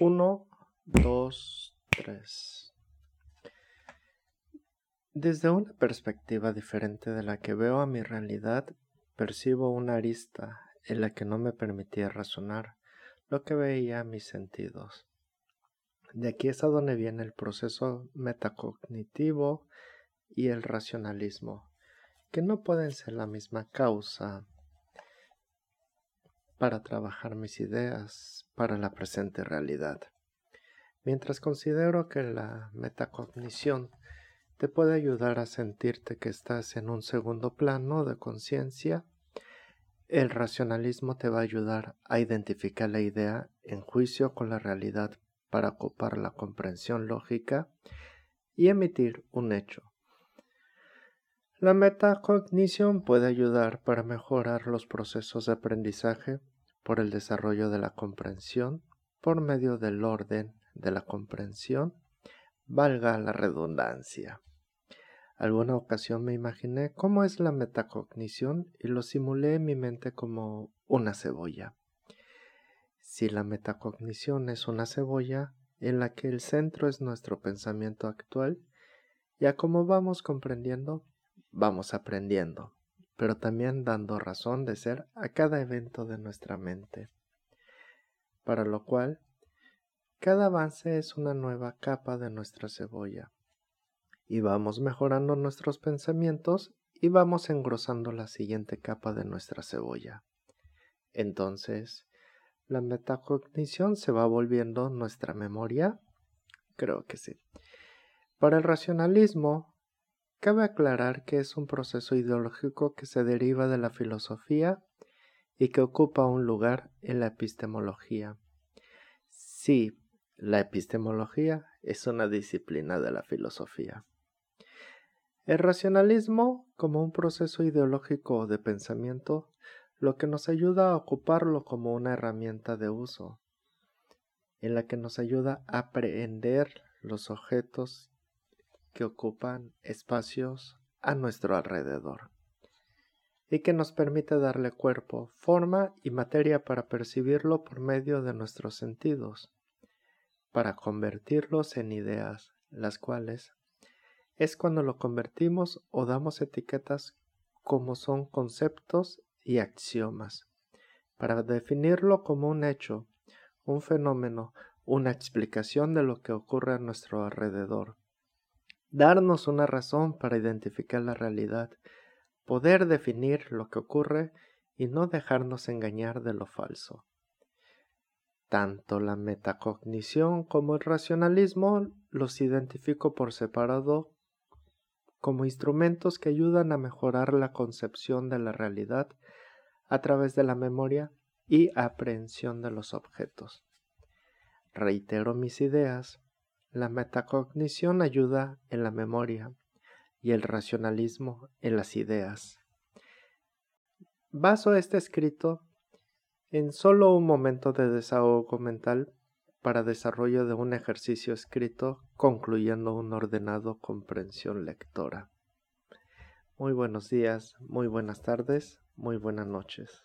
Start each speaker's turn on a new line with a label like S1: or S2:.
S1: 1, 2, 3. Desde una perspectiva diferente de la que veo a mi realidad, percibo una arista en la que no me permitía razonar lo que veía a mis sentidos. De aquí es a donde viene el proceso metacognitivo y el racionalismo, que no pueden ser la misma causa para trabajar mis ideas para la presente realidad. Mientras considero que la metacognición te puede ayudar a sentirte que estás en un segundo plano de conciencia, el racionalismo te va a ayudar a identificar la idea en juicio con la realidad para ocupar la comprensión lógica y emitir un hecho. La metacognición puede ayudar para mejorar los procesos de aprendizaje por el desarrollo de la comprensión por medio del orden de la comprensión, valga la redundancia. Alguna ocasión me imaginé cómo es la metacognición y lo simulé en mi mente como una cebolla. Si la metacognición es una cebolla en la que el centro es nuestro pensamiento actual, ya como vamos comprendiendo, vamos aprendiendo pero también dando razón de ser a cada evento de nuestra mente, para lo cual cada avance es una nueva capa de nuestra cebolla, y vamos mejorando nuestros pensamientos y vamos engrosando la siguiente capa de nuestra cebolla. Entonces, ¿la metacognición se va volviendo nuestra memoria? Creo que sí. Para el racionalismo, Cabe aclarar que es un proceso ideológico que se deriva de la filosofía y que ocupa un lugar en la epistemología. Sí, la epistemología es una disciplina de la filosofía. El racionalismo, como un proceso ideológico de pensamiento, lo que nos ayuda a ocuparlo como una herramienta de uso, en la que nos ayuda a aprehender los objetos que ocupan espacios a nuestro alrededor y que nos permite darle cuerpo, forma y materia para percibirlo por medio de nuestros sentidos, para convertirlos en ideas, las cuales es cuando lo convertimos o damos etiquetas como son conceptos y axiomas, para definirlo como un hecho, un fenómeno, una explicación de lo que ocurre a nuestro alrededor darnos una razón para identificar la realidad, poder definir lo que ocurre y no dejarnos engañar de lo falso. Tanto la metacognición como el racionalismo los identifico por separado como instrumentos que ayudan a mejorar la concepción de la realidad a través de la memoria y aprehensión de los objetos. Reitero mis ideas la metacognición ayuda en la memoria y el racionalismo en las ideas. Baso este escrito en solo un momento de desahogo mental para desarrollo de un ejercicio escrito concluyendo un ordenado comprensión lectora. Muy buenos días, muy buenas tardes, muy buenas noches.